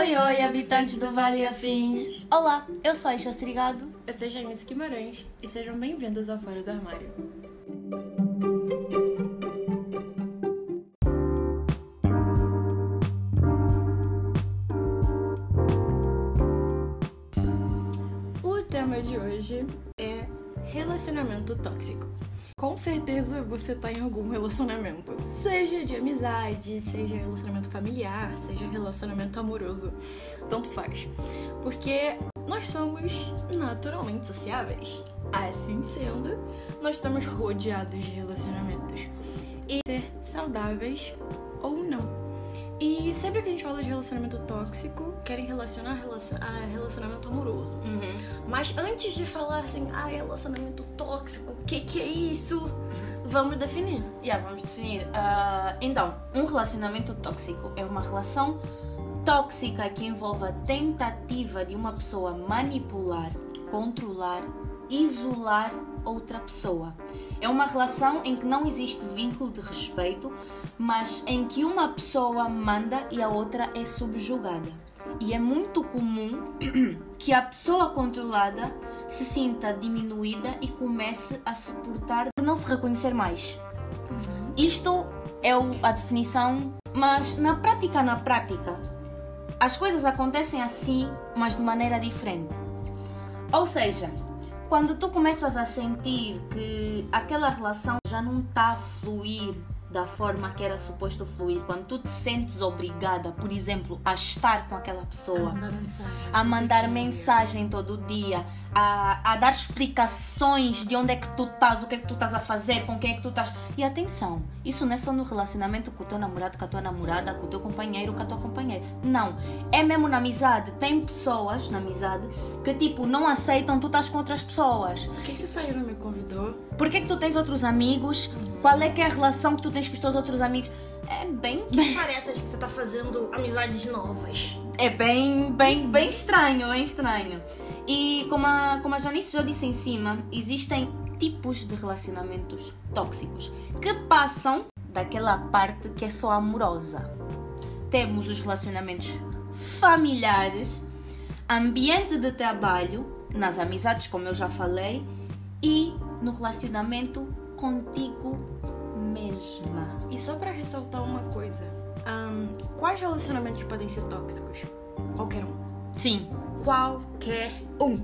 Oi, oi, habitantes do Vale Afins. Olá, eu sou a Isha Srigado. Eu sou Janice Guimarães e sejam bem-vindos ao Fora do Armário. O tema de hoje é relacionamento tóxico. Certeza você tá em algum relacionamento, seja de amizade, seja relacionamento familiar, seja relacionamento amoroso, tanto faz. Porque nós somos naturalmente sociáveis. Assim sendo, nós estamos rodeados de relacionamentos e ser saudáveis ou não. E sempre que a gente fala de relacionamento tóxico, querem relacionar relacion... a relacionamento amoroso. Uhum. Mas antes de falar assim, ah, relacionamento tóxico, o que, que é isso? Vamos definir. Yeah, vamos definir. Ah, então, um relacionamento tóxico é uma relação tóxica que envolve a tentativa de uma pessoa manipular, controlar, isolar outra pessoa. É uma relação em que não existe vínculo de respeito, mas em que uma pessoa manda e a outra é subjugada. E é muito comum que a pessoa controlada se sinta diminuída e comece a se portar de não se reconhecer mais. Isto é a definição, mas na prática, na prática, as coisas acontecem assim, mas de maneira diferente. Ou seja, quando tu começas a sentir que aquela relação já não está a fluir da forma que era suposto fluir, quando tu te sentes obrigada, por exemplo, a estar com aquela pessoa, Mandar mensagem. a mandar mensagem todo dia, a, a dar explicações de onde é que tu estás, o que é que tu estás a fazer, com quem é que tu estás. E atenção, isso não é só no relacionamento com o teu namorado, com a tua namorada, com o teu companheiro, com a tua companheira. Não. É mesmo na amizade. Tem pessoas na amizade que, tipo, não aceitam tu estás com outras pessoas. Por que você saiu não me convidou? Por que, que tu tens outros amigos? Qual é que é a relação que tu tens com os teus outros amigos? É bem, bem Parece que você tá fazendo amizades novas. é bem, bem, bem estranho, bem estranho. E como a, como a Janice já disse em cima, existem tipos de relacionamentos tóxicos que passam daquela parte que é só amorosa. Temos os relacionamentos familiares, ambiente de trabalho, nas amizades, como eu já falei, e no relacionamento contigo mesma. E só pra ressaltar uma coisa, ahn, quais relacionamentos podem ser tóxicos? Qualquer um. Sim, Qualquer um.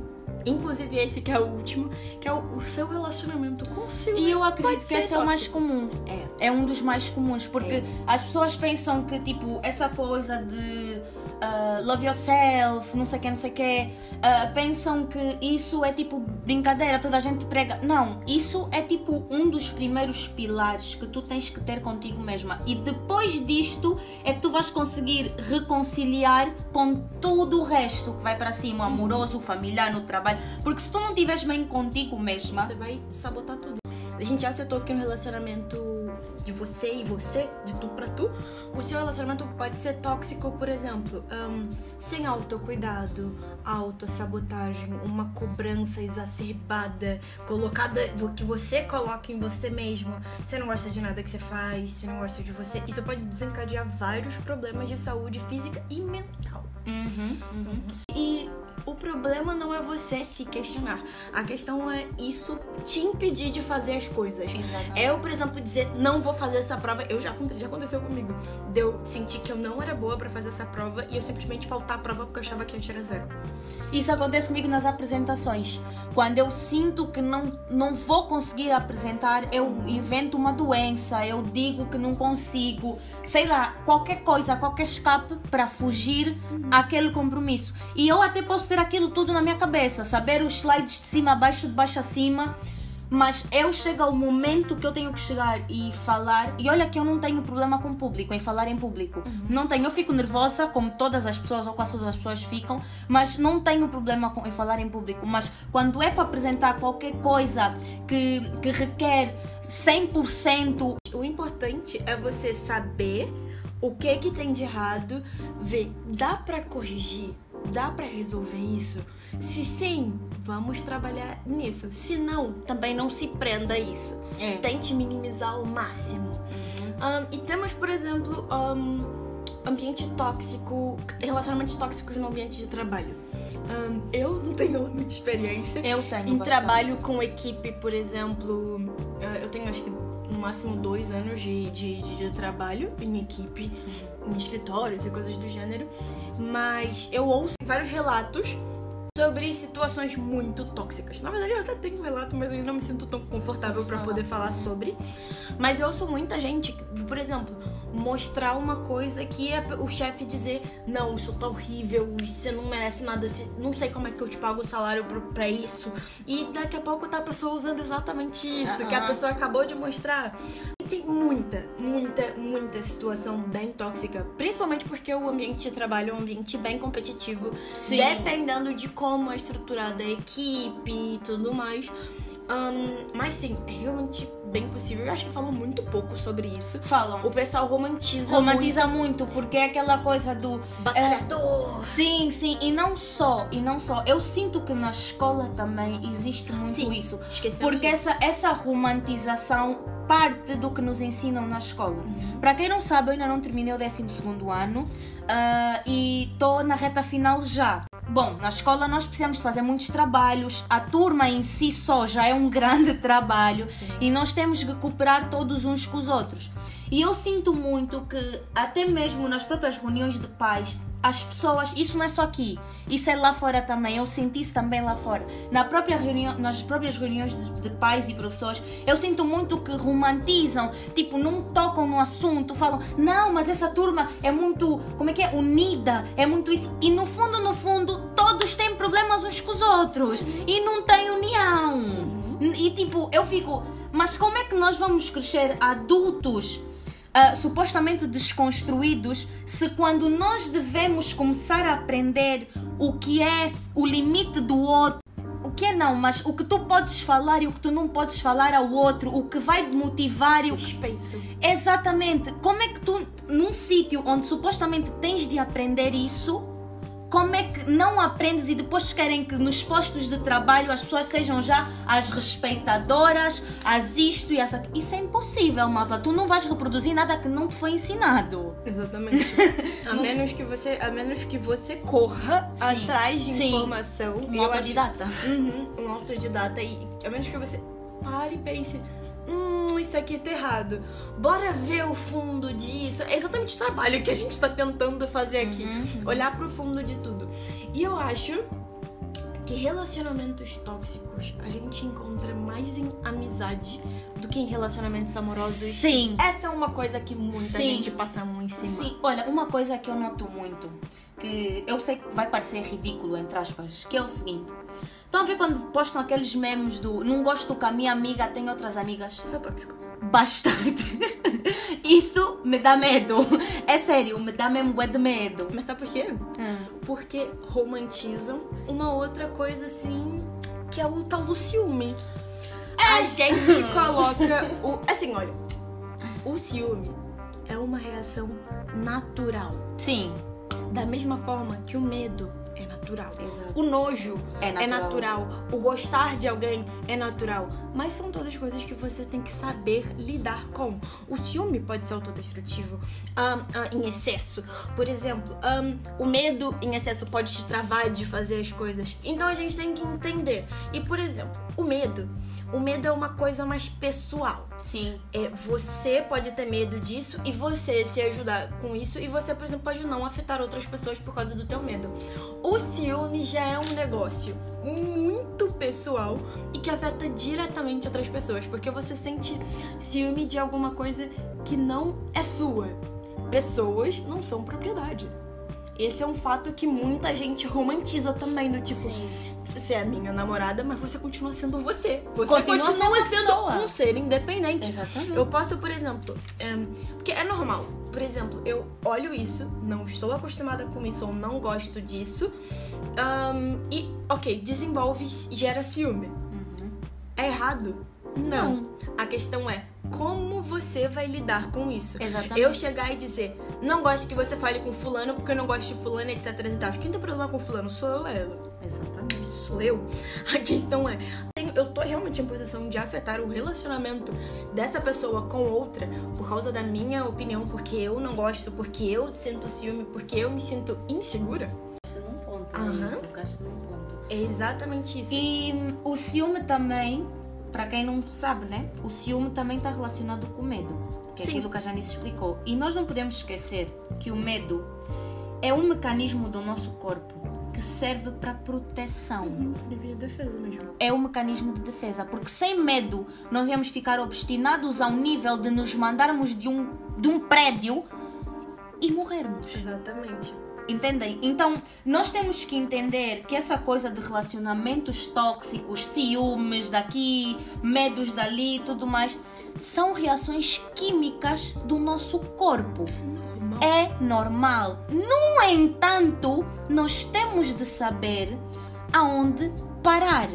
Inclusive esse que é o último, que é o, o seu relacionamento com o seu. E eu acredito que esse é o mais comum. É. É um dos mais comuns, porque É. as pessoas pensam que, tipo, essa coisa de ah, love yourself, não sei o que, não sei o que, pensam que isso é tipo brincadeira, toda a gente prega. Não, isso é tipo um dos primeiros pilares que tu tens que ter contigo mesma. E depois disto é que tu vais conseguir reconciliar com tudo o resto que vai para cima, o amoroso, familiar, no trabalho. Porque se tu não estiveres bem contigo mesma, Você vai sabotar tudo. A gente já acertou que um relacionamento de você e você, de tu pra tu, o seu relacionamento pode ser tóxico, por exemplo, ahn, sem autocuidado, autossabotagem, uma cobrança exacerbada, colocada, que você coloca em você mesmo. Você não gosta de nada que você faz, você não gosta de você. Isso pode desencadear vários problemas de saúde física e mental. Uhum, uhum. E o problema não é você se questionar. A questão é isso te impedir de fazer as coisas. Exatamente. Eu, por exemplo, dizer não vou fazer essa prova, eu já aconteceu, já aconteceu comigo. De eu sentir que eu não era boa pra fazer essa prova e eu simplesmente faltar a prova porque eu achava que eu tinha zero. Isso acontece comigo nas apresentações. Quando eu sinto que não, não vou conseguir apresentar, eu invento uma doença, eu digo que não consigo, sei lá, qualquer coisa, qualquer escape para fugir àquele compromisso. E eu até posso ter aquilo tudo na minha cabeça, saber os slides de cima a baixo, de baixo a cima. Mas eu chego ao momento que eu tenho que chegar e falar. E olha que eu não tenho problema com o público, em falar em público. Não tenho. Eu fico nervosa, como todas as pessoas, ou quase todas as pessoas ficam, mas não tenho problema com, em falar em público. Mas quando é para apresentar qualquer coisa que, que requer 100%, O importante é você saber o que que tem de errado, ver, dá pra corrigir, dá pra resolver isso? Se sim, vamos trabalhar nisso. Se não, também não se prenda a isso. É. Tente minimizar ao máximo. Ahn, e temos, por exemplo, ahn, ambiente tóxico, relacionamentos tóxicos no ambiente de trabalho. Um, eu não tenho muita experiência. Eu tenho. Em bastante. trabalho com equipe, por exemplo, eu tenho acho que no máximo dois anos de, de, de, trabalho em equipe, em escritórios e coisas do gênero. Mas eu ouço vários relatos sobre situações muito tóxicas. Na verdade, eu até tenho um relato, mas eu não me sinto tão confortável para poder falar sobre. Mas eu ouço muita gente, por exemplo, mostrar uma coisa que é o chefe dizer: Não, isso tá horrível, você não merece nada, não sei como é que eu te pago o salário pra isso. E daqui a pouco tá a pessoa usando exatamente isso, que a pessoa acabou de mostrar. E tem muita, muita, muita situação bem tóxica, principalmente porque o ambiente de trabalho é um ambiente bem competitivo, Sim. dependendo de como é estruturada a equipe e tudo mais. Um, mas sim, é realmente bem possível. Eu acho que falam muito pouco sobre isso. Falam. O pessoal romantiza, Romantiza muito. muito, porque é aquela coisa do. Batalhador! Sim, sim, e não só, e não só. Eu sinto que na escola também existe muito Sim, isso. Porque disso. essa, essa romantização parte do que nos ensinam na escola. Uhum. Para quem não sabe, eu ainda não terminei o 12 ano ah, e estou na reta final já. Bom, na escola nós precisamos fazer muitos trabalhos, a turma em si só já é um grande trabalho e nós temos que cooperar todos uns com os outros. E eu sinto muito que, até mesmo nas próprias reuniões de pais, as pessoas, isso não é só aqui, isso é lá fora também, eu senti isso também lá fora. Na própria reunião, nas próprias reuniões de, de pais e professores, eu sinto muito que romantizam, tipo, não tocam no assunto, falam, não, mas essa turma é muito, como é que é, unida, é muito isso. E no fundo, no fundo, todos têm problemas uns com os outros e não tem união. E tipo, eu fico, mas como é que nós vamos crescer adultos? Ah, supostamente desconstruídos, se quando nós devemos começar a aprender o que é o limite do outro, o que é não, mas o que tu podes falar e o que tu não podes falar ao outro, o que vai te motivar e o Respeito. Exatamente. Como é que tu, num sítio onde supostamente tens de aprender isso, como é que não aprendes e depois querem que nos postos de trabalho as pessoas sejam já as respeitadoras, as isto e essa. Isso é impossível, malta. Tu não vais reproduzir nada que não te foi ensinado. Exatamente. a menos que você, a menos que você corra Sim. atrás de Sim. informação. Um Eu acho- autodidata. Uhum, um autodidata e a menos que você pare e pense, hum, isso aqui tá errado. Bora ver o fundo disso. É exatamente o trabalho que a gente tá tentando fazer aqui. Uhum. Olhar pro fundo de tudo. E eu acho que relacionamentos tóxicos a gente encontra mais em amizade do que em relacionamentos amorosos. Sim. Essa é uma coisa que muita Sim. gente passa mão em cima. Sim, olha, uma coisa que eu noto muito, que eu sei que vai parecer ridículo, entre aspas, que é o seguinte. Estão a ver quando postam aqueles memes do não gosto que a minha amiga tem outras amigas? Isso é tóxico. Bastante. Isso me dá medo. É sério, me dá mesmo de medo. Mas sabe por quê? Porque romantizam uma outra coisa assim, que é o tal do ciúme. A gente coloca o. Assim, olha, o ciúme é uma reação natural. Sim, Da mesma forma que o medo é natural. Exato. O nojo É é natural. natural. O gostar de alguém é natural. Mas são todas coisas que você tem que saber lidar com. O ciúme pode ser autodestrutivo ahn, ah, em excesso. Por exemplo, ahn, o medo em excesso pode te travar de fazer as coisas. Então a gente tem que entender. E, por exemplo, o medo. O medo é uma coisa mais pessoal. sim. É, você pode ter medo disso e você se ajudar com isso e você, por exemplo, pode não afetar outras pessoas por causa do teu medo. O ciúme já é um negócio muito pessoal e que afeta diretamente outras pessoas, porque você sente ciúme de alguma coisa que não é sua. Pessoas não são propriedade. Esse é um fato que muita gente romantiza também, do tipo, Sim. Você é minha namorada, mas você continua sendo você. Você Continua continua, sendo sendo um ser independente. Exatamente. Eu posso, por exemplo, em, porque é normal. Por exemplo, eu olho isso, não estou acostumada com isso ou não gosto disso, ahn, e, ok, desenvolve e gera ciúme. É errado? Não. A questão é como você vai lidar com isso. Exatamente. Eu chegar e dizer, não gosto que você fale com fulano porque eu não gosto de fulano, etc e tal. Quem tem problema com fulano sou eu ou ela? Exatamente. Sou eu? A questão é, eu tô realmente em posição de afetar o relacionamento dessa pessoa com outra por causa da minha opinião, porque eu não gosto, porque eu sinto ciúme, porque eu me sinto insegura. Num ponto, Aham. tocaste num ponto. É exatamente isso. E o ciúme também, para quem não sabe, né? O ciúme também está relacionado com o medo, que é Sim. aquilo que a Janice explicou. E nós não podemos esquecer que o medo é um mecanismo do nosso corpo que serve para proteção. Mesmo. É um mecanismo de defesa, porque sem medo nós íamos ficar obstinados ao nível de nos mandarmos de um, de um prédio e morrermos. Exatamente. Entendem? Então, nós temos que entender que essa coisa de relacionamentos tóxicos, ciúmes daqui, medos dali e tudo mais, são reações químicas do nosso corpo. Normal. É normal. No entanto, nós temos de saber aonde parar.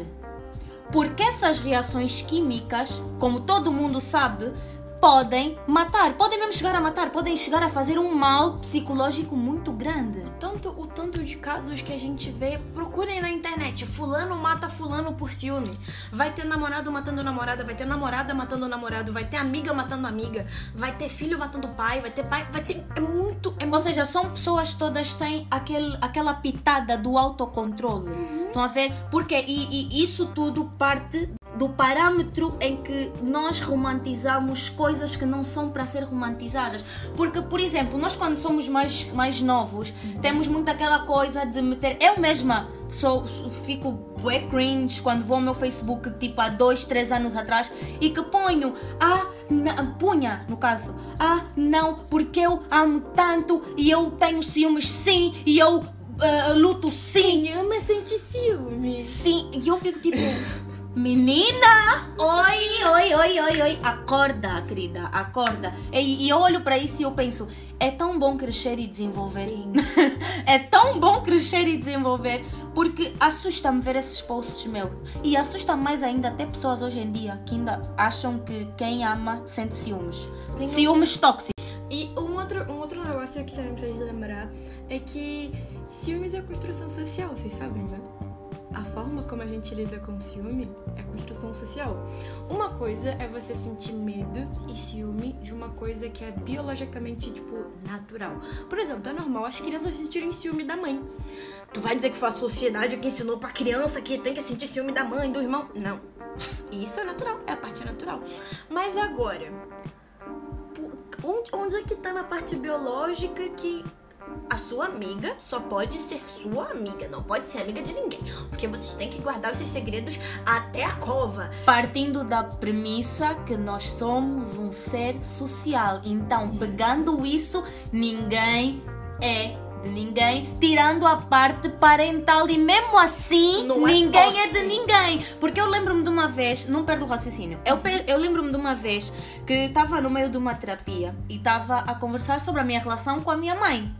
Porque essas reações químicas, como todo mundo sabe, podem matar, podem mesmo chegar a matar, podem chegar a fazer um mal psicológico muito grande. Tanto, o tanto de casos que a gente vê, procurem na internet. Fulano mata fulano por ciúme. Vai ter namorado matando namorada, vai ter namorada matando namorado, vai ter amiga matando amiga, vai ter filho matando pai, vai ter pai, vai ter. É muito. É Ou seja, são pessoas todas sem aquele, aquela pitada do autocontrole. Estão a ver? Porque e, e isso tudo parte do parâmetro em que nós romantizamos coisas que não são para ser romantizadas. Porque, por exemplo, nós quando somos mais, mais novos, temos muito aquela coisa de meter. Eu mesma sou, fico bué cringe quando vou ao meu Facebook, tipo há dois, três anos atrás, e que ponho, ah, punha, no caso, ah, não, porque eu amo tanto e eu tenho ciúmes sim, e eu ah, luto sim, Quem ama sente ciúme. Sim, e eu fico tipo, menina, oi, oi, oi, oi, oi, acorda, querida, acorda. E, e eu olho para isso e eu penso, é tão bom crescer e desenvolver. Sim. é tão bom crescer e desenvolver, porque assusta-me ver esses posts meus. E assusta mais ainda até pessoas hoje em dia que ainda acham que quem ama sente ciúmes. Tem um- Ciúmes tóxicos. E um outro, um outro negócio que você me fez lembrar é que ciúmes é construção social, vocês sabem, né? A forma como a gente lida com ciúme é construção social. Uma coisa é você sentir medo e ciúme de uma coisa que é biologicamente, tipo, natural. Por exemplo, é normal as crianças sentirem ciúme da mãe. Tu vai dizer que foi a sociedade que ensinou pra criança que tem que sentir ciúme da mãe, do irmão? Não. Isso é natural, é a parte natural. Mas agora, onde é que tá na parte biológica que a sua amiga só pode ser sua amiga, não pode ser amiga de ninguém? Porque vocês têm que guardar os seus segredos até a cova. Partindo da premissa que nós somos um ser social. Então, pegando isso, ninguém é de ninguém, tirando a parte parental e mesmo assim, Não é ninguém é, posse. de ninguém. Porque eu lembro-me de uma vez, não perdo o raciocínio, eu, per- eu lembro-me de uma vez que estava no meio de uma terapia e estava a conversar sobre a minha relação com a minha mãe.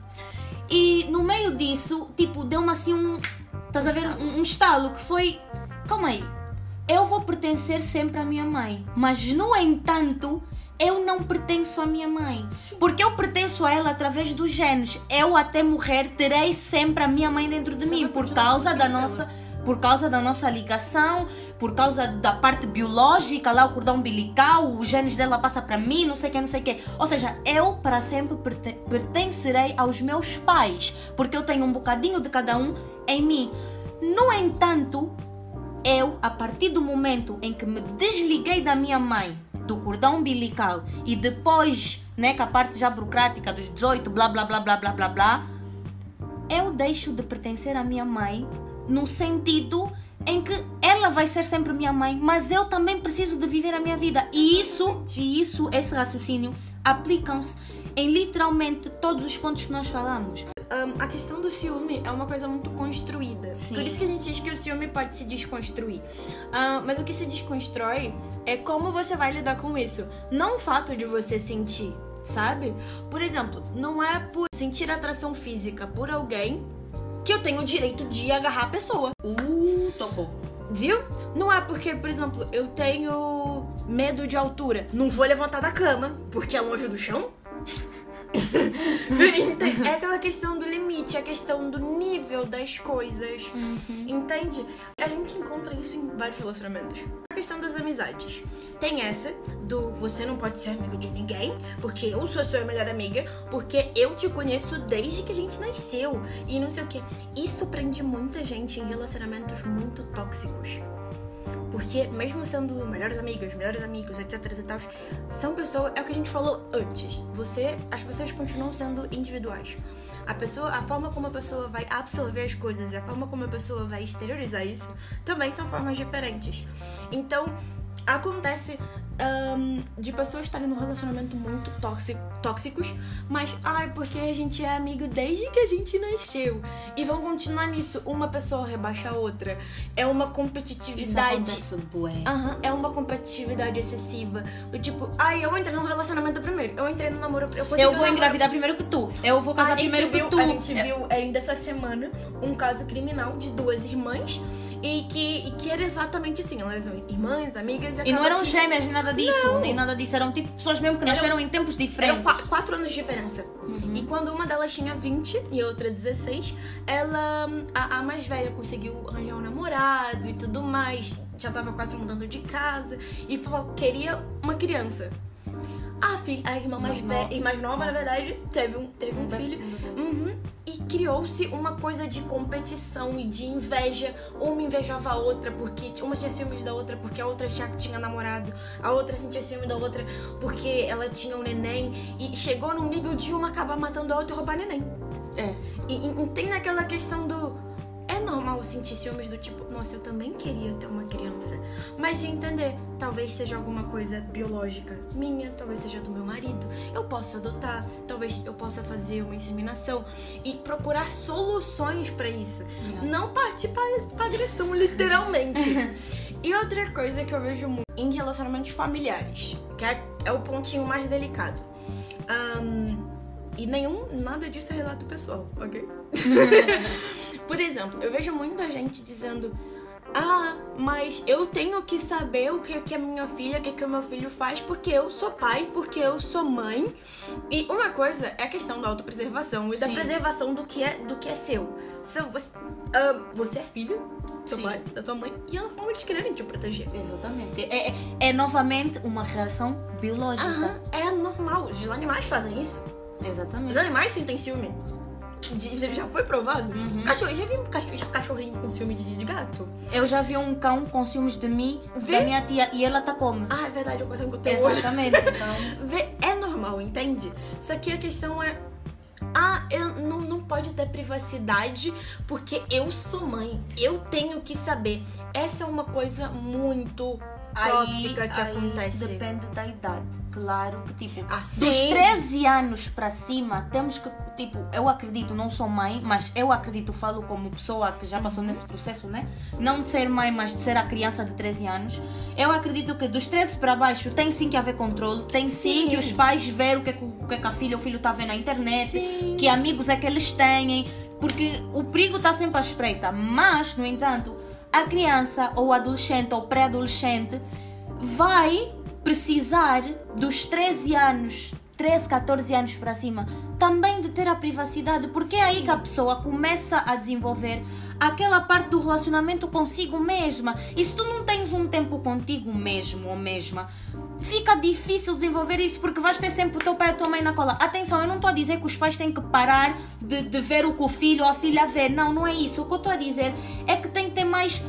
E no meio disso, tipo, deu-me assim um. Estás a ver? Um, um estalo que foi. Calma aí. Eu vou pertencer sempre à minha mãe. Mas, no entanto, eu não pertenço à minha mãe. Porque eu pertenço a ela através dos genes. Eu, até morrer, terei sempre a minha mãe dentro de Você mim. vai Por causa da nossa. Por causa da nossa ligação, por causa da parte biológica, lá o cordão umbilical, os genes dela passa para mim, não sei o que, não sei o que. Ou seja, eu para sempre perte- pertencerei aos meus pais, porque eu tenho um bocadinho de cada um em mim. No entanto, eu, a partir do momento em que me desliguei da minha mãe, do cordão umbilical e depois, né, com a parte já burocrática dos 18, blá blá blá blá blá blá blá, eu deixo de pertencer à minha mãe no sentido em que ela vai ser sempre minha mãe, mas eu também preciso de viver a minha vida. E isso, e isso, esse raciocínio aplicam-se em literalmente todos os pontos que nós falamos. Ahn, a questão do ciúme é uma coisa muito construída. Sim. Por isso que a gente diz que o ciúme pode se desconstruir. Ahn, mas o que se desconstrói é como você vai lidar com isso. Não o fato de você sentir, sabe? Por exemplo, não é por sentir atração física por alguém que eu tenho o direito de agarrar a pessoa. Uh, tocou. Viu? Não é porque, por exemplo, eu tenho medo de altura. Não vou levantar da cama porque é longe do chão. é aquela questão do limite, a questão do nível das coisas. Uhum. Entende? A gente encontra isso em vários relacionamentos. A questão das amizades. Tem essa do você não pode ser amigo de ninguém, porque eu sou a sua melhor amiga, porque eu te conheço desde que a gente nasceu. E não sei o que. Isso prende muita gente em relacionamentos muito tóxicos. Porque mesmo sendo melhores amigas, melhores amigos, etc e tal, são pessoas, é o que a gente falou antes. Você, as pessoas continuam sendo individuais. A pessoa, a forma como a pessoa vai absorver as coisas a forma como a pessoa vai exteriorizar isso também são formas diferentes. Então, acontece um, de pessoas estarem num relacionamento muito tóxico, tóxicos, mas ai, porque a gente é amigo desde que a gente nasceu e vão continuar nisso. Uma pessoa rebaixa a outra. É uma competitividade. Isso. Aham, é uma competitividade excessiva. Do tipo, ai, eu entrei num relacionamento primeiro, eu entrei no namoro, eu Eu vou engravidar primeiro que tu. Eu vou casar primeiro viu, que tu. A gente viu ainda essa semana um caso criminal de duas irmãs e que, e que era exatamente assim. Elas eram irmãs, amigas e E não eram que- gêmeas, nem nada disso, Não. nem nada disso. Eram tipo pessoas mesmo que Eram- nasceram em tempos Eram diferentes. qua- quatro anos de diferença. E quando uma delas tinha 20 e a outra 16, ela, a, a mais velha, conseguiu arranjar um namorado e tudo mais. Já tava quase mudando de casa. E falou, queria uma criança. A, filha, a irmã mais, velha, nova. e mais nova, na verdade, teve um, teve um filho. um. Uhum. E criou-se uma coisa de competição e de inveja. Uma invejava a outra porque uma tinha ciúmes da outra porque a outra já tinha namorado. A outra sentia ciúme da outra porque ela tinha um neném. E chegou num nível de uma acabar matando a outra e roubar neném. É. E, e- e tem aquela questão do. Normal sentir ciúmes do tipo, nossa, eu também queria ter uma criança. Mas de entender, talvez seja alguma coisa biológica minha, talvez seja do meu marido. Eu posso adotar, talvez eu possa fazer uma inseminação e procurar soluções pra isso. Não. Não partir pra, pra agressão, literalmente. e outra coisa que eu vejo muito em relacionamentos familiares, que é, é o pontinho mais delicado. Ahn, e nenhum, nada disso é relato pessoal, ok? Por exemplo, eu vejo muita gente dizendo: Ah, mas eu tenho que saber o que, que a minha filha, o que, que o meu filho faz, porque eu sou pai, porque eu sou mãe. E uma coisa é a questão da autopreservação e da Sim. preservação do que é, do que é seu. Você, ah, você é filho seu Sim. pai, da tua mãe, e é normal eles quererem te proteger. Exatamente. É, é, é novamente uma reação biológica. Aham, é normal. Os animais fazem isso. Os Exatamente. animais sentem ciúme. De- já- foi provado? Uhum. Cachorro, já vi um cachorro, cachorrinho com ciúme de, de gato? Eu já vi um cão com ciúmes de mim, Vê? da minha tia, e ela tá como? Ah, é verdade, eu consigo ter. Exatamente. Então, Vê, é normal, entende? Só que a questão é. Ah, eu não, não pode ter privacidade porque eu sou mãe. Eu tenho que saber. Essa é uma coisa muito tóxica que aí acontece. Depende da idade. Claro que, tipo, Ah, dos sim. 13 anos para cima, temos que, tipo, eu acredito, não sou mãe, mas eu acredito, falo como pessoa que já passou nesse processo, né? Não de ser mãe, mas de ser a criança de 13 anos. Eu acredito que dos 13 para baixo tem sim que haver controle, tem sim, Sim. que os pais ver o que, o que, a filha ou o filho tá vendo na internet, Sim. que amigos é que eles têm, porque o perigo está sempre à espreita. Mas, no entanto, a criança ou adolescente ou pré-adolescente vai precisar dos 13 anos, 13, 14 anos para cima, também de ter a privacidade, porque é aí que a pessoa começa a desenvolver aquela parte do relacionamento consigo mesma. E se tu não tens um tempo contigo mesmo ou mesma, fica difícil desenvolver isso porque vais ter sempre o teu pai e a tua mãe na cola. Atenção, eu não estou a dizer que os pais têm que parar de, de ver o que o filho ou a filha vê. Não, não é isso. O que eu estou a dizer é que tem que ter mais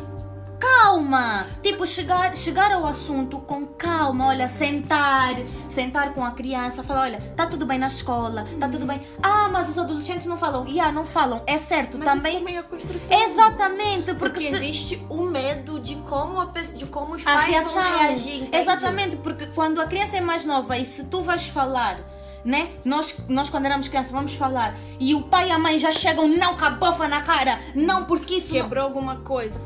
calma. Tipo, chegar, chegar ao assunto com calma. Olha, sentar, sentar com a criança, falar, olha, tá tudo bem na escola, tá tudo bem. Ah, mas os adolescentes não falam. Yeah, não falam. É certo, Mas também. isso também é construção. Exatamente, porque, Porque se- existe o medo de como, a pessoa, de como os a pais reação. vão reagir. entende? Exatamente, porque quando a criança é mais nova e se tu vais falar, né? Nós, nós quando éramos crianças vamos falar e o pai e a mãe já chegam, não com a bofa na cara, não porque isso. não- Quebrou alguma coisa.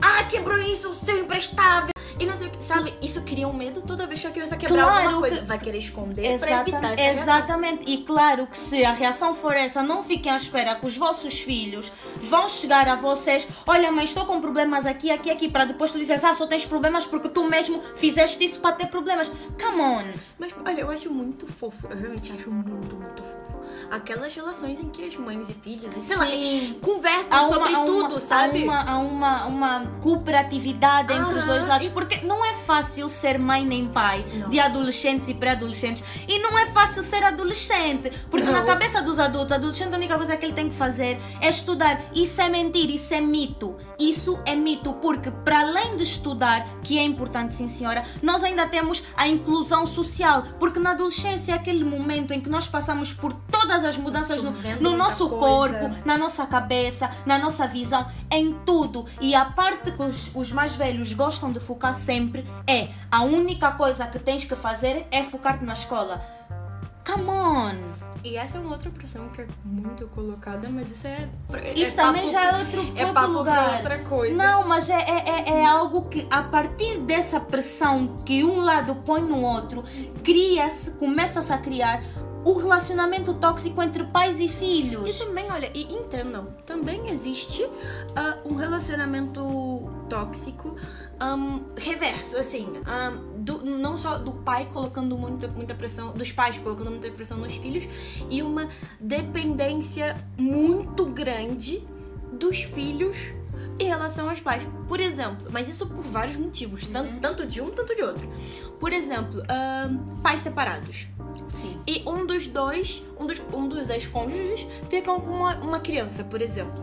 Ah, quebrou isso, seu imprestável. E não sei o que, sabe? Isso cria um medo toda vez que a criança quebrar Claro alguma coisa. que- Vai querer esconder pra Exata- evitar essa reação. Exatamente. E claro que se a reação for essa, não fiquem à espera que os vossos filhos vão chegar a vocês. Olha, mãe, estou com problemas aqui, aqui, aqui, para depois tu dizes, ah, só tens problemas porque tu mesmo fizeste isso para ter problemas. Come on. Mas, olha, eu acho muito fofo. Eu realmente acho muito, muito fofo. Aquelas relações em que as mães e filhos, e sei lá, Sim. conversam Há uma, sobre há tudo, uma, sabe? Há uma, há uma, uma cooperatividade entre os dois lados. e- Porque não é fácil ser mãe nem pai Não. de adolescentes e pré-adolescentes. E não é fácil ser adolescente. Porque Não. na cabeça dos adultos, adolescente, a única coisa que ele tem que fazer é estudar. Isso é mentira, isso é mito. Isso é mito. Porque para além de estudar, que é importante, sim senhora, nós ainda temos a inclusão social. Porque na adolescência é aquele momento em que nós passamos por todas as mudanças no, no nosso coisa. corpo, na nossa cabeça, na nossa visão, em tudo. E a parte que os, os mais velhos gostam de focar sempre é a única coisa que tens que fazer é focar-te na escola. Come on! E essa é uma outra pressão que é muito colocada, mas isso é. é Isso papo também já é outro, é outro papo lugar. outra coisa. Não, mas é, é, é- é algo que a partir dessa pressão que um lado põe no outro, cria-se, começa-se a criar o relacionamento tóxico entre pais e E filhos. também, olha, e entendam, também existe ah, um relacionamento tóxico ahm, reverso, assim, ahm, do- não só do pai colocando muita, muita pressão, dos pais colocando muita pressão nos filhos, e uma dependência muito grande dos filhos em relação aos pais. Por exemplo, mas isso por vários motivos, tan- tanto de um, tanto de outro. Por exemplo, ahm, pais separados. Sim. E um dos dois, um dos, um dos ex-cônjuges, ficam com uma, uma criança, por exemplo.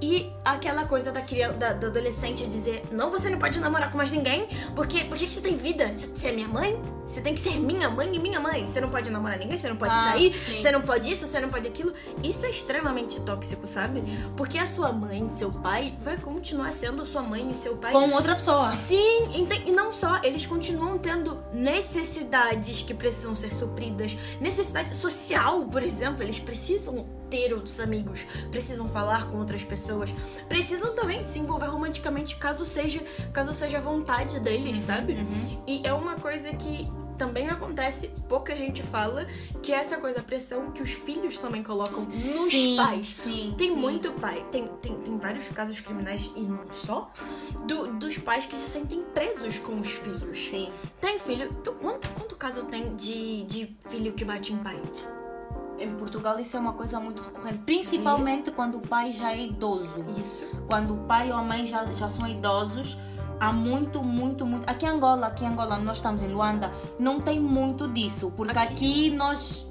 E aquela coisa da criança, da, do adolescente dizer, não, você não pode namorar com mais ninguém, porque por que você tem vida? Você é minha mãe? Você tem que ser minha mãe e minha mãe. Você não pode namorar ninguém, você não pode Ah, sair, sim. você não pode isso, você não pode aquilo. Isso é extremamente tóxico, sabe? Porque a sua mãe, seu pai, vai continuar sendo sua mãe e seu pai Com outra pessoa. Sim, e não só, eles continuam tendo necessidades que precisam ser supridas. Necessidade social, por exemplo, eles precisam ter outros amigos, precisam falar com outras pessoas, precisam também se envolver romanticamente caso seja, caso seja vontade deles, sabe? E é uma coisa que também acontece, pouca gente fala, que é essa coisa, a pressão que os filhos também colocam nos Sim, pais. sim, Tem sim. muito pai, tem, tem, tem vários casos criminais e não só, do- dos pais que se sentem presos com os filhos. Sim. Tem filho, tu, quanto, quanto caso tem de, de filho que bate em pai? Em Portugal isso é uma coisa muito recorrente, principalmente quando o pai já é idoso. Isso. Quando o pai ou a mãe já, já são idosos, há muito, muito, muito. Aqui em Angola, aqui em Angola, nós estamos em Luanda, não tem muito disso, porque Aqui. aqui, nós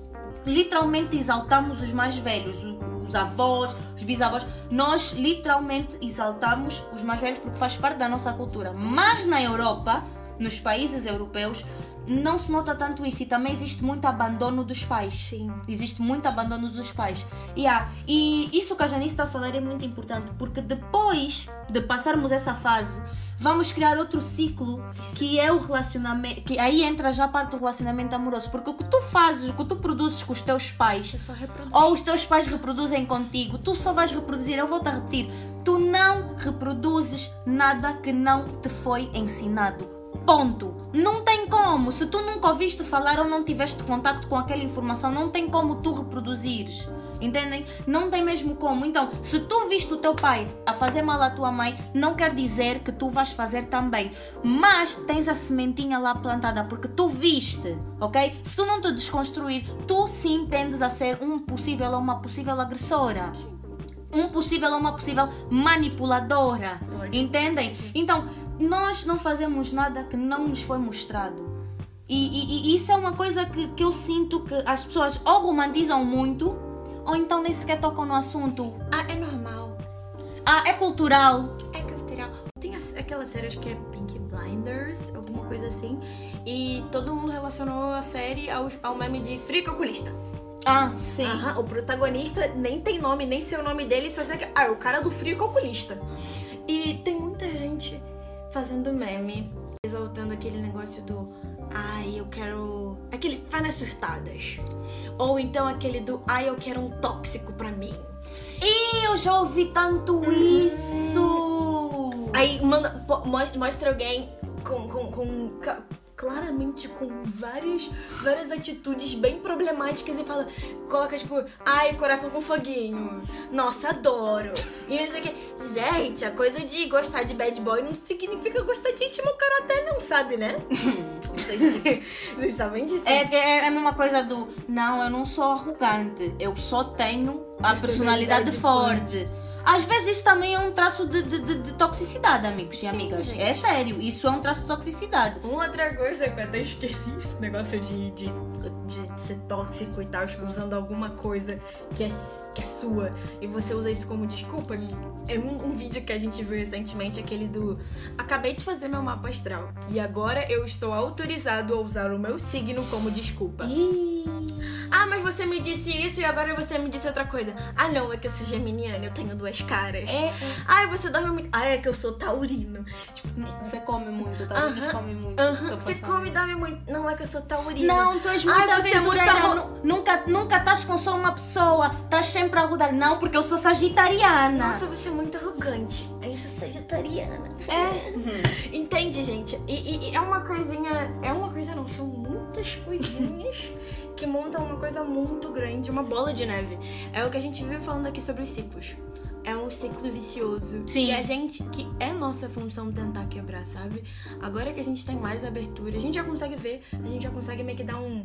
literalmente exaltamos os mais velhos, os avós, os bisavós. Nós literalmente exaltamos os mais velhos porque faz parte da nossa cultura. Mas na Europa, nos países europeus, não se nota tanto isso e também existe muito abandono dos pais. Sim. Existe muito abandono dos pais. Yeah. E isso que a Janice está a falar é muito importante, porque depois de passarmos essa fase, vamos criar outro ciclo que é o relacionamento. Que aí entra já a parte do relacionamento amoroso. Porque o que tu fazes, o que tu produzes com os teus pais, É ou os teus pais reproduzem contigo, tu só vais reproduzir. Eu vou-te a repetir: tu não reproduzes nada que não te foi ensinado. Ponto. Não tem como. Se tu nunca ouviste falar ou não tiveste contacto com aquela informação, não tem como tu reproduzires. Entendem? Não tem mesmo como. Então, se tu viste o teu pai a fazer mal à tua mãe, não quer dizer que tu vais fazer também. Mas tens a sementinha lá plantada porque tu viste, ok? Se tu não te desconstruir, tu sim tendes a ser um possível ou uma possível agressora. Um possível ou uma possível manipuladora. Entendem? Então, nós não fazemos nada que não nos foi mostrado. E, e- e isso é uma coisa que, que eu sinto que as pessoas ou romantizam muito ou então nem sequer tocam no assunto. Ah, é normal. Ah, é cultural. É cultural. Tem as- aquelas séries que é Pink Blinders, alguma coisa assim. E todo mundo relacionou a série ao, ao meme de frio calculista. Ah, sim. Aham, o protagonista nem tem nome, nem sei o nome dele, só sei que ah, é o cara do frio calculista. E tem muita gente fazendo meme, exaltando aquele negócio do ai, eu quero. aquele vai nas surtadas. Ou então aquele do ai, eu quero um tóxico pra mim. Ih, eu já ouvi tanto isso. Aí manda, mostra, mostra alguém com, com, com claramente com várias, várias atitudes bem problemáticas e fala, coloca tipo, ai, coração com foguinho. Nossa, adoro. E não sei o que. Gente, a coisa de gostar de bad boy não significa gostar de íntima karaté, não, sabe, né? Vocês, vocês sabem disso. É, que é a mesma coisa do não, eu não sou arrogante, eu só tenho a personalidade, Personalidade forte. Às vezes isso também é um traço de, de- de- de toxicidade, amigos e Sim, amigas. gente. É sério, isso é um traço de toxicidade. Uma outra coisa que eu até esqueci, esse negócio de, de, de ser tóxico e tal, tipo, usando alguma coisa que é, que é sua e você usa isso como desculpa. É um, um vídeo que a gente viu recentemente, aquele do Acabei de fazer meu mapa astral e agora eu estou autorizado a usar o meu signo como desculpa. Ah, mas você me disse isso e agora você me disse outra coisa. Ah, não, é que eu sou geminiana, eu tenho duas caras. É, Ai, você dorme muito. Ah, é que eu sou taurino. Tipo, você come muito, tá? Aham, Você come muito. aham, Seu você come e dorme muito. Não, é que eu sou taurino. Não, tu és Ai, muito você é muito aventureira. arro- nu- Nunca, nunca estás com só uma pessoa. Estás sempre a rodar. Não, porque eu sou sagitariana. Nossa, você é muito arrogante. Eu sou sagitariana. É. Entende, gente? E, e- e é uma coisinha. É uma coisa, não. São muitas coisinhas que montam uma coisa muito grande, uma bola de neve. É o que a gente vive falando aqui sobre os ciclos. É um ciclo vicioso. Sim. Que a gente. Que é nossa função tentar quebrar, sabe? Agora que a gente tem mais abertura, a gente já consegue ver, a gente já consegue meio que dar um,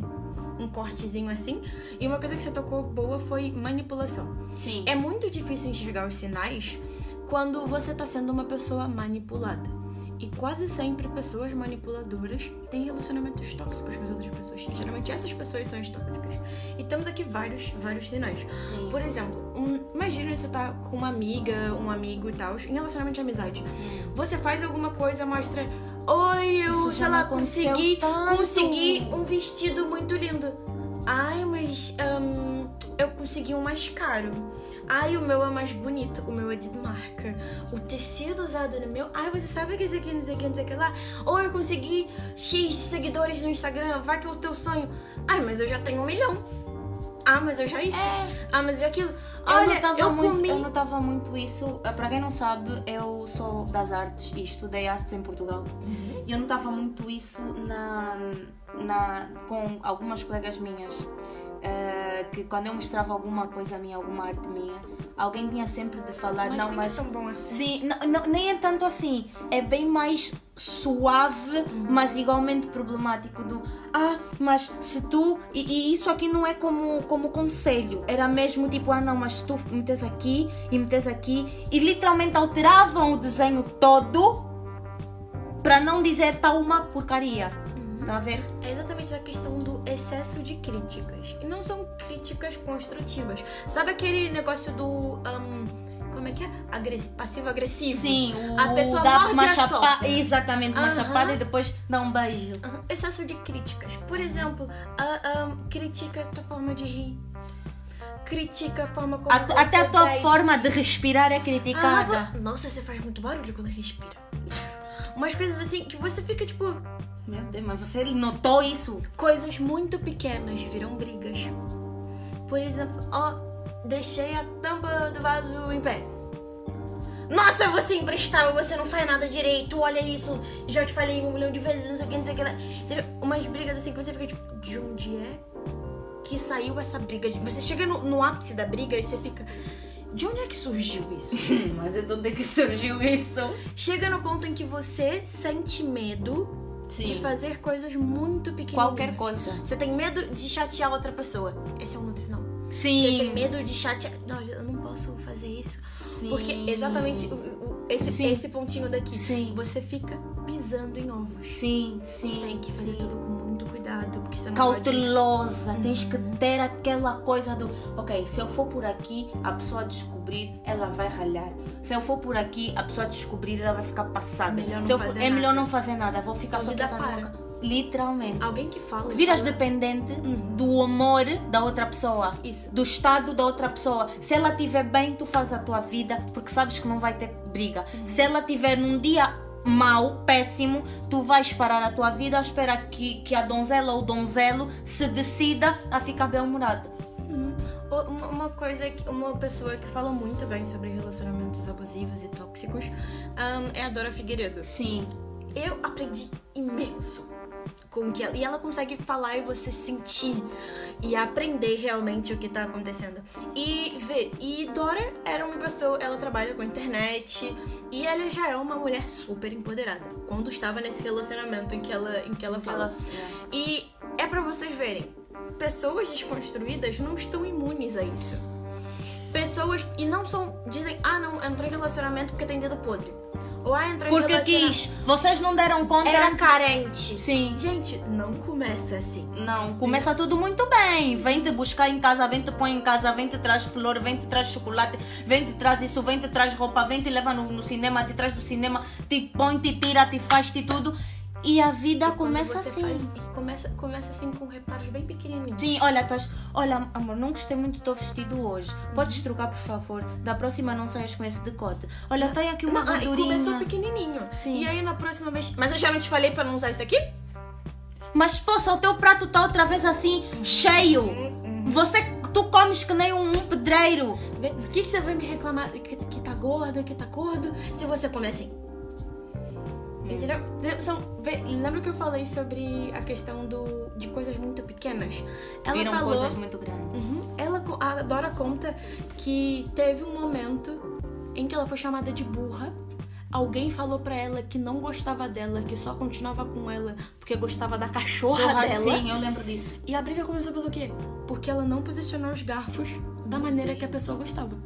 um cortezinho assim. E uma coisa que você tocou boa foi manipulação. Sim. É muito difícil enxergar os sinais quando você tá sendo uma pessoa manipulada. E quase sempre pessoas manipuladoras têm relacionamentos tóxicos com as outras pessoas. Geralmente essas pessoas são as tóxicas. E temos aqui vários, vários sinais. Sim. Por exemplo, um, imagina você tá com uma amiga, um amigo e tal, em relacionamento de amizade. Você faz alguma coisa, mostra. Oi, eu, sei lá, consegui, tanto." consegui um vestido muito lindo. Ai, mas hum, eu consegui um mais caro. Ai, o meu é mais bonito, o meu é de marca. O tecido usado no meu. Ai, você sabe que isso aqui, não sei o que, não sei o que lá. Ou eu consegui X seguidores no Instagram, vai que é o teu sonho. Ai, mas eu já tenho um milhão. Ah, mas eu já isso. É. Ah, mas eu já aquilo. Eu Olha, notava, eu muito, comi. eu notava muito isso. Eh, Para quem não sabe, eu sou das artes e estudei artes em Portugal. Uhum. E eu notava muito isso na, na, com algumas colegas minhas. Eh, que quando eu mostrava alguma coisa minha, alguma arte minha, alguém tinha sempre de falar, Mas não, mas é tão bom assim. Sim, não, não- nem é tanto assim. É bem mais suave, mas igualmente problemático do ah, mas se tu e, e isso aqui não é como como conselho, era mesmo tipo ah não, mas se tu metes aqui e metes aqui e literalmente alteravam o desenho todo para não dizer tá uma porcaria. Tá a ver? É exatamente a questão do excesso de críticas. E não são críticas construtivas. Sabe aquele negócio do. ahn, como é que é? Agres- Passivo-agressivo? Sim, o A pessoa dá morde uma a chapa- exatamente, uma Aham. chapada e depois dá um beijo. Excesso de críticas. Por exemplo, a- ahn, critica a tua forma de rir. Critica a forma como A- você até a tua veste. forma de respirar é Ah, criticada. vo- Nossa, você faz muito barulho quando respira. Umas coisas assim que você fica tipo. Meu Deus, mas você notou isso? Coisas muito pequenas viram brigas. Por exemplo, ó, deixei a tampa do vaso em pé. Nossa, você é imprestável, você não faz nada direito, olha isso, já te falei um milhão de vezes, não sei o que, não sei o que. Entendeu? Umas brigas assim que você fica tipo, de onde é que saiu essa briga? Você chega no, no ápice da briga e você fica, de onde é que surgiu isso? Mas é de onde é que surgiu isso? Chega no ponto em que você sente medo de fazer coisas muito pequenininhas. Qualquer coisa. Você tem medo de chatear outra pessoa. Esse é um outro sinal. Você Sim. tem medo de chatear. Olha, eu não posso fazer isso. Sim. Porque exatamente o- o- esse, Sim. esse pontinho daqui. Sim. Você fica pisando em ovos. Sim, Você sim. tem que fazer sim. tudo com muito cuidado. Porque você não pode... Cautelosa, tens que Uhum. ter aquela coisa do ok, se eu for por aqui, a pessoa descobrir, ela vai ralhar. Se eu for por aqui, a pessoa descobrir, ela vai ficar passada. Melhor não se eu for- fazer é melhor não fazer nada, vou ficar A só quieta. Literalmente. Alguém que fala... Viras dependente Uhum. do amor da outra pessoa. Isso. do estado da outra pessoa. Se ela estiver bem, tu fazes a tua vida porque sabes que não vai ter briga. Se ela estiver num dia mau, péssimo, tu vais parar a tua vida à espera que, que a donzela ou o donzelo se decida a ficar bem-humorado. Uhum. Uma, coisa, que uma pessoa que fala muito bem sobre relacionamentos abusivos e tóxicos ahn, é a Dora Figueiredo. Sim. eu aprendi imenso com que ela, e ela consegue falar e você sentir e aprender realmente o que tá acontecendo. E ver, e Dora era uma pessoa, ela trabalha com internet e ela já é uma mulher super empoderada. Quando estava nesse relacionamento em que ela em que ela fala. E é pra vocês verem, pessoas desconstruídas não estão imunes a isso. Pessoas e não são dizem: "Ah, não, entrou em relacionamento porque tem dedo podre". Ou ah, entrou em Porque relacionamento quis. Vocês não deram conta. era carente. Sim. Gente, não começa assim. Não, começa tudo muito bem. Vem te buscar em casa, vem te põe em casa, vem te traz flor, vem te traz chocolate, vem te traz isso, vem te traz roupa, vem te leva no, no cinema, te traz do cinema, te põe, te tira, te faz, te tudo. E a vida E começa assim. faz- e começa, começa assim com reparos bem pequenininhos. Sim, olha, estás. Olha, amor, não gostei muito do teu vestido hoje. Podes trocar, por favor. Da próxima não saias com esse decote. Olha, tem aqui uma Não, ah, e gordurinha. começou pequenininho. Sim. E aí na próxima vez. Mas eu já não te falei pra não usar isso aqui? Mas, poça, o teu prato tá outra vez assim, cheio. Você, tu comes que nem um, um pedreiro. Por que, que você vai me reclamar que, que tá gordo, que tá gordo, se você come assim? Entendeu? São, vê, lembra que eu falei sobre a questão do, de coisas muito pequenas? Ela Viram falou. coisas muito grandes. Uhum. Ela, a Dora conta que teve um momento em que ela foi chamada de burra. Alguém falou pra ela que não gostava dela, que só continuava com ela porque gostava da cachorra Churra- dela. Sim, eu lembro disso. E a briga começou pelo quê? Porque ela não posicionou os garfos da maneira que a pessoa gostava.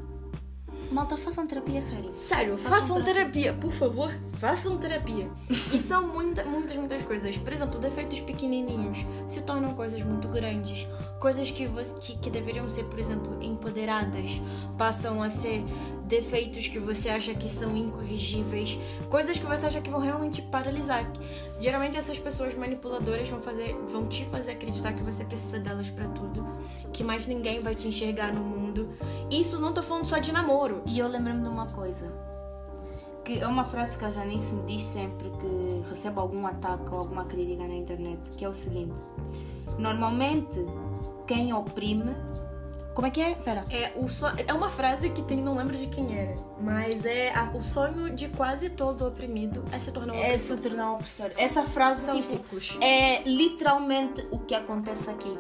Malta, façam terapia sério. Sério, Façam façam terapia, por favor, façam terapia. E são muita, muitas, muitas coisas. Por exemplo, defeitos pequenininhos se tornam coisas muito grandes. Coisas que, você, que, que deveriam ser, por exemplo, empoderadas, passam a ser defeitos que você acha que são incorrigíveis. Coisas que você acha que vão realmente paralisar. Geralmente essas pessoas manipuladoras vão, fazer, vão te fazer acreditar que você precisa delas pra tudo. Que mais ninguém vai te enxergar no mundo. Isso não tô falando só de namoro. E eu lembro-me de uma coisa. Que é uma frase que a Janice me diz sempre que recebo algum ataque ou alguma crítica na internet, que é o seguinte. Normalmente, quem oprime... Como é que é? Espera. É, o so... é uma frase que tem, não lembro de quem era, mas é a- o sonho de quase todo oprimido é se tornar um É se opressor. tornar um opressor. Essa frase São tipo, ciclos. é literalmente o que acontece aqui.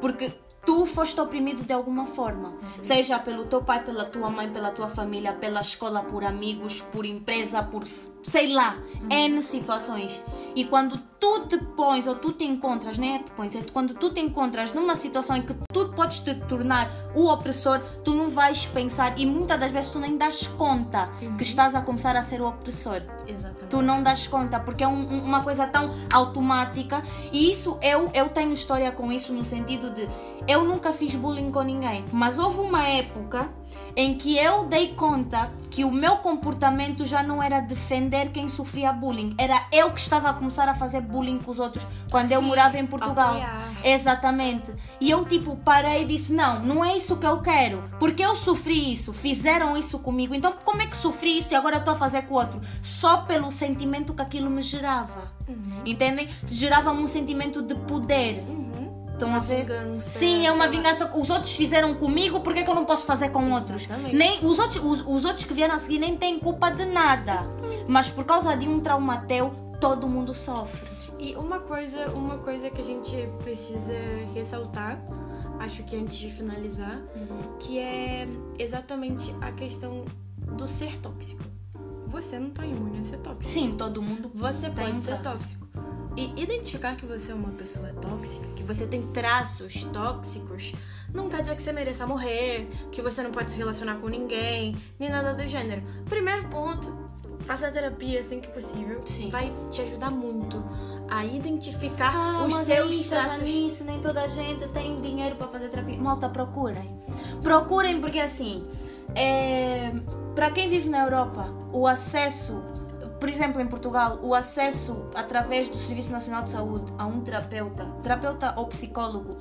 Porque tu foste oprimido de alguma forma. Seja pelo teu pai, pela tua mãe, pela tua família, pela escola, por amigos, por empresa, por sei lá, N situações. E quando tu te pões ou tu te encontras, nem é te pões, é quando tu te encontras numa situação em que tu podes te tornar o opressor, tu não vais pensar e muitas das vezes tu nem das conta que estás a começar a ser o opressor. Exatamente. Tu não das conta, porque é um- um- uma coisa tão automática. E isso, eu, eu tenho história com isso no sentido de eu nunca fiz bullying com ninguém, mas houve uma época em que eu dei conta que o meu comportamento já não era defender quem sofria bullying, era eu que estava a começar a fazer bullying com os outros quando eu Sim, morava em Portugal. apoiar. Exatamente. E eu tipo parei e disse: "Não, não é isso que eu quero, porque eu sofri isso, fizeram isso comigo. Então como é que sofri isso e agora estou a fazer com o outro? Só pelo sentimento que aquilo me gerava. Uhum. Entendem? Gerava-me um sentimento de poder. Uhum. Estão a ver? vingança. Sim, é uma vingança. Os outros fizeram comigo, por que, que eu não posso fazer com outros? Exatamente. Nem, os, outros os, os outros que vieram a seguir nem têm culpa de nada. Mas por causa de um trauma teu, todo mundo sofre. E uma coisa, uma coisa que a gente precisa ressaltar, acho que antes de finalizar, que é exatamente a questão do ser tóxico. Você não tá imune a ser tóxico. Sim, todo mundo Você pode um ser tóxico. E identificar que você é uma pessoa tóxica, que você tem traços tóxicos, não quer dizer que você mereça morrer, que você não pode se relacionar com ninguém, nem nada do gênero. Primeiro ponto, faça terapia assim que possível. Sim. Vai te ajudar muito a identificar Ah, os seus isso, traços. Janice, nem toda a gente tem dinheiro para fazer terapia. Malta, procurem. Procurem porque assim, é, para quem vive na Europa, o acesso, por exemplo, em Portugal, o acesso através do Serviço Nacional de Saúde a um terapeuta, terapeuta ou psicólogo,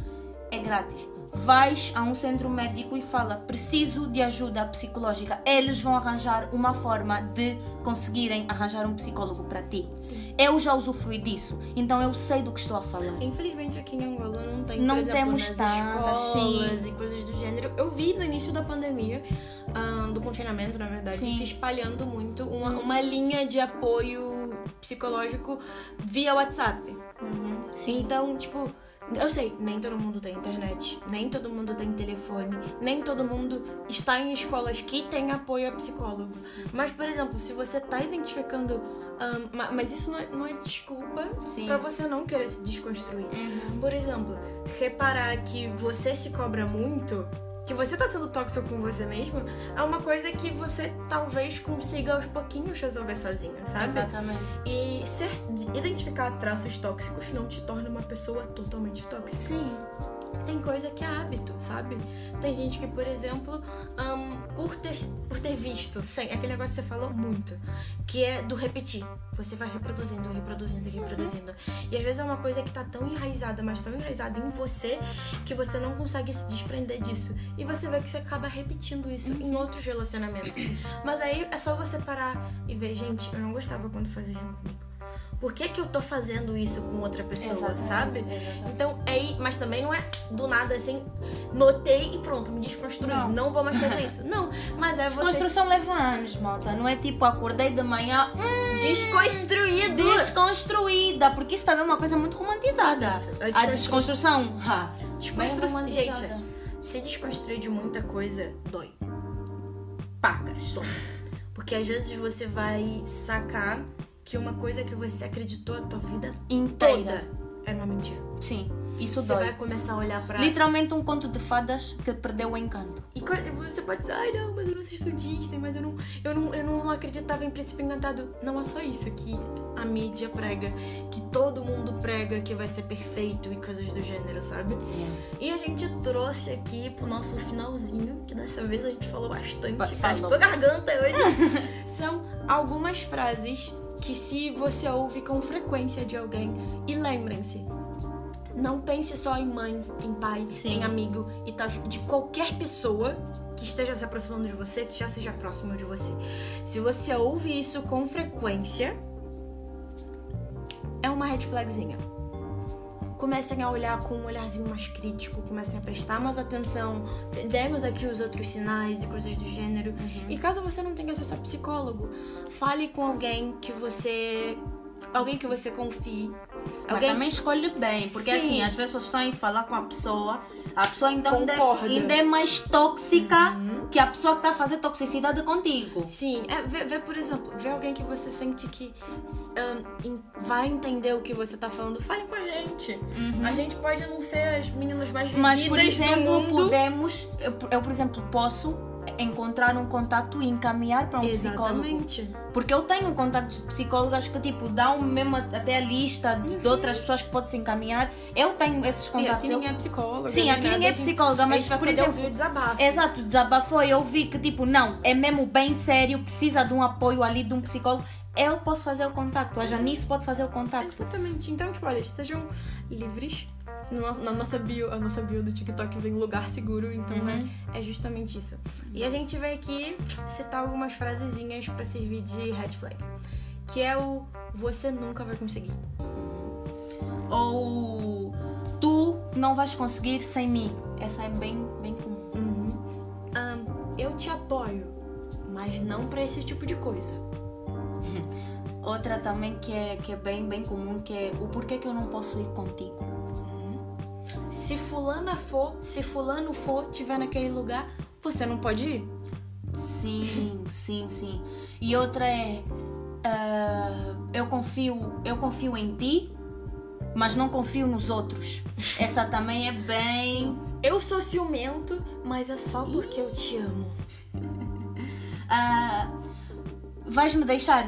é grátis. Vais a um centro médico e fala preciso de ajuda psicológica. Eles vão arranjar uma forma de conseguirem arranjar um psicólogo para ti. Sim. Eu já usufrui disso, então eu sei do que estou a falar. Infelizmente aqui em Angola não tem, Não exemplo, temos tantas, escolas sim. e coisas do gênero. Eu vi no início da pandemia, ahn, do confinamento, na verdade, Sim. Se espalhando muito uma, uma linha de apoio psicológico via WhatsApp. Uhum. Então, tipo, eu sei, nem todo mundo tem internet, nem todo mundo tem telefone, nem todo mundo está em escolas que têm apoio a psicólogo. Mas, por exemplo, se você tá identificando. ma- mas isso não é, não é desculpa pra você não querer se desconstruir. Uhum. Por exemplo, reparar que você se cobra muito, que você tá sendo tóxico com você mesmo, é uma coisa que você talvez consiga aos pouquinhos resolver sozinho, sabe? Exatamente. E ser, identificar traços tóxicos não te torna uma pessoa totalmente tóxica. Sim. Tem coisa que é hábito, sabe? Tem gente que, por exemplo, ahn, por, ter, por ter visto, sem, aquele negócio que você falou muito, que é do repetir. Você vai reproduzindo, reproduzindo, reproduzindo. E às vezes é uma coisa que tá tão enraizada, mas tão enraizada em você, que você não consegue se desprender disso. E você vê que você acaba repetindo isso em outros relacionamentos. Mas aí é só você parar e ver, gente, eu não gostava quando fazia isso comigo. Por que, que eu tô fazendo isso com outra pessoa, Exatamente, sabe? exatamente. Então, é aí, mas também não é do nada assim, notei e pronto, me desconstruí. Não. Não, vou mais fazer isso. Não, mas é você Desconstrução leva anos, malta. Não é tipo, acordei de manhã, hum, desconstruído. desconstruída. Porque isso também é uma coisa muito romantizada. Isso, a A desconstru- desconstrução, ha, Desconstrução, gente, se desconstruir de muita coisa, dói. Pacas. Porque às vezes você vai sacar que uma coisa que você acreditou a tua vida Inteira. toda era uma mentira. Sim, isso Você dói. vai começar a olhar pra. Literalmente um conto de fadas que perdeu o encanto. E você pode dizer, ai não, mas eu não assisto Disney, mas eu não, eu não, eu não acreditava em Príncipe Encantado. Não é só isso que a mídia prega, que todo mundo prega que vai ser perfeito e coisas do gênero, sabe? E a gente trouxe aqui pro nosso finalzinho, que dessa vez a gente falou bastante, Ba- gastou garganta hoje. São algumas frases que se você ouve com frequência de alguém, e lembrem-se, não pense só em mãe, em pai, Sim. em amigo e tal, de qualquer pessoa que esteja se aproximando de você, que já seja próximo de você. Se você ouve isso com frequência, é uma red flagzinha. Comecem a olhar com um olharzinho mais crítico, comecem a prestar mais atenção. Demos aqui os outros sinais e coisas do gênero. E caso você não tenha acesso a psicólogo, fale com alguém que você. Alguém que você confie. Mas Alguém também escolhe bem, porque Sim. assim, às vezes vocês estão aí falar com a pessoa, a pessoa então ainda, Concorda. ainda é mais tóxica que a pessoa que está a fazer toxicidade contigo. Sim, é, vê, vê, por exemplo, vê alguém que você sente que em- vai entender o que você tá falando, fale com a gente. A gente pode não ser as meninas mais Uhum. Mas, por exemplo, podemos. Eu, eu, por exemplo, posso encontrar um contato e encaminhar para um psicólogo. Exatamente. Porque eu tenho contactos de psicólogas que, tipo, dão mesmo até a lista de outras pessoas que podem se encaminhar. Eu tenho esses E contatos. aqui ninguém é psicóloga. Sim, aqui ninguém é a gente- psicóloga, mas, por exemplo, ouvir o desabafo. Exato, desabafou e eu vi que, tipo, não, é mesmo bem sério, precisa de um apoio ali de um psicólogo. Eu posso fazer o contacto, a Janice pode fazer o contacto. Exatamente. Então, tipo, olha, estejam livres. No- Na nossa bio, a nossa bio do TikTok vem lugar seguro, então Uhum. é, é justamente isso. E a gente vai aqui citar algumas frasezinhas pra servir de red flag. Que é o você nunca vai conseguir. Ou tu não vais conseguir sem mim. Essa é bem, bem comum. Uhum. Ahn, eu te apoio, mas não pra esse tipo de coisa. Outra também que é, que é bem, bem comum, que é o porquê que eu não posso ir contigo. Se fulana for, se fulano for, tiver naquele lugar, você não pode ir. Sim, sim, sim. E outra é ah, eu confio, eu confio em ti, mas não confio nos outros. Essa também é bem Eu sou ciumento, mas é só porque eu te amo. ah, vais me deixar.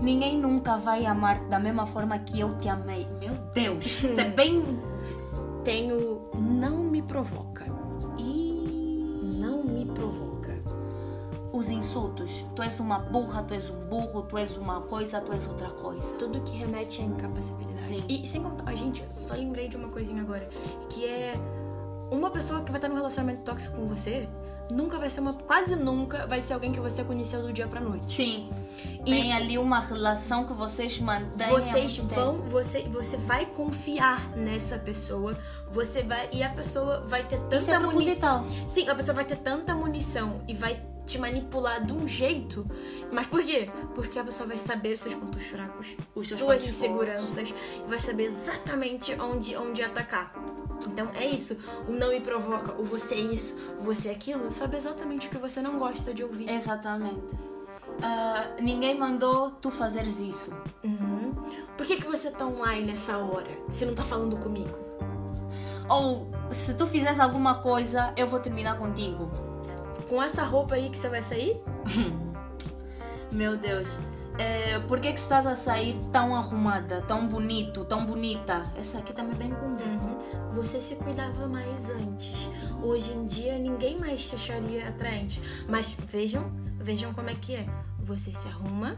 Ninguém nunca vai amar da mesma forma que eu te amei. Meu Deus, isso é bem Tenho não me provoca. e Não me provoca. os insultos. Tu és uma burra, tu és um burro, tu és uma coisa, tu és outra coisa. Tudo que remete à incapacidade. Sim. E sem contar, gente, eu só lembrei de uma coisinha agora. Que é uma pessoa que vai estar num relacionamento tóxico com você, nunca vai ser uma. Quase nunca vai ser alguém que você conheceu do dia pra noite. Sim. E- Tem ali uma relação que vocês mantêm. Vocês vão, você, você vai confiar nessa pessoa, você vai e a pessoa vai ter tanta Isso é munição. Sim, a pessoa vai ter tanta munição e vai te manipular de um jeito. Mas por quê? Porque a pessoa vai saber os seus pontos fracos, Os suas inseguranças e vai saber exatamente onde, onde atacar. Então é isso. O não me provoca, o você é isso, o você é aquilo, sabe exatamente o que você não gosta de ouvir. Exatamente. Ah, ninguém mandou tu fazeres isso. Uhum. Por que, que você tá online nessa hora? Se não tá falando comigo? Ou se tu fizeres alguma coisa, eu vou terminar contigo. Com essa roupa aí que você vai sair? Meu Deus. É, por que, que estás a sair tão arrumada, tão bonito, tão bonita? Essa aqui também é bem comum. Uhum. Você se cuidava mais antes. Hoje em dia ninguém mais te acharia atraente. Mas vejam, vejam como é que é. Você se arruma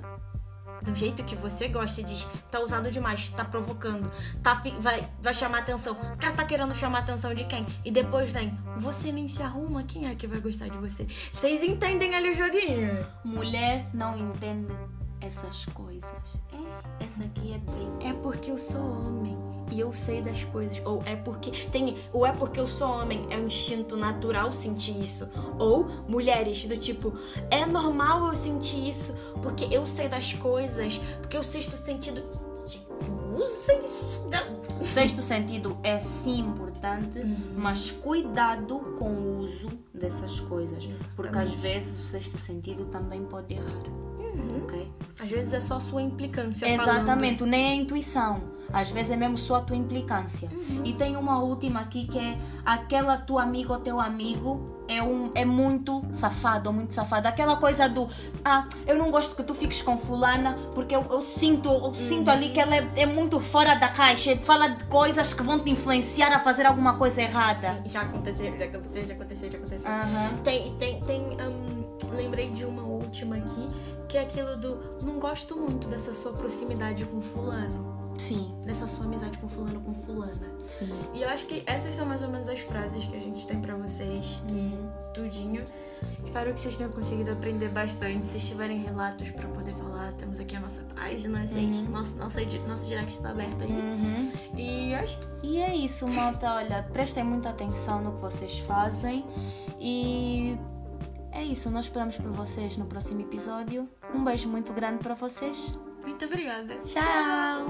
do jeito que você gosta diz, tá usado demais, tá provocando, tá, vai, vai chamar atenção. Tá, tá querendo chamar atenção de quem? E depois vem, você nem se arruma, quem é que vai gostar de você? Vocês entendem ali o joguinho? Mulher não entende essas coisas. É, essa aqui é bem. É porque eu sou homem e eu sei das coisas. Ou é porque. Tem. Ou é porque eu sou homem, é um instinto natural sentir isso. Ou mulheres, do tipo, é normal eu sentir isso porque eu sei das coisas, porque o sexto sentido. Gente, usa isso. O sexto sentido é sim importante, mas cuidado com o uso dessas coisas. Porque às vezes o sexto sentido também pode errar. Ok? Às vezes é só a sua implicância. Exatamente, nem é a intuição. Às vezes é mesmo só a tua implicância. E tem uma última aqui que é aquela tua amiga ou teu amigo é, um, é muito safado ou muito safada. Aquela coisa do ah, eu não gosto que tu fiques com fulana porque eu, eu sinto, eu sinto ali que ela é, é muito fora da caixa. Fala de coisas que vão te influenciar a fazer alguma coisa errada. Falando. Já aconteceu, já aconteceu, já aconteceu, já aconteceu. Aham. Tem, tem, tem. hum, lembrei de uma última aqui, que é aquilo do. Não gosto muito dessa sua proximidade com fulano. Sim, Dessa sua amizade com fulano, com fulana. sim. E eu acho que essas são mais ou menos as frases que a gente tem pra vocês, que tudinho. Espero que vocês tenham conseguido aprender bastante. Se tiverem relatos pra poder falar, temos aqui a nossa página, vocês, nosso, nosso, nosso direct está aberto aí. Uhum. E acho que E é isso, malta. Olha, prestem muita atenção no que vocês fazem. E é isso. Nós esperamos por vocês no próximo episódio. Um beijo muito grande para vocês. muito obrigada. Tchau.